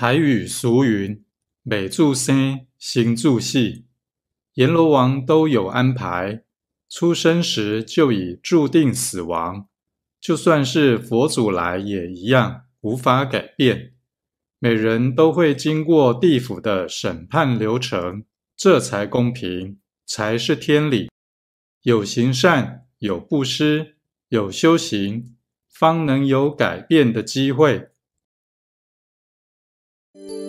台语俗云：“美注生，行注死。”阎罗王都有安排，出生时就已注定死亡。就算是佛祖来也一样，无法改变。每人都会经过地府的审判流程，这才公平，才是天理。有行善，有布施，有修行，方能有改变的机会。Thank you.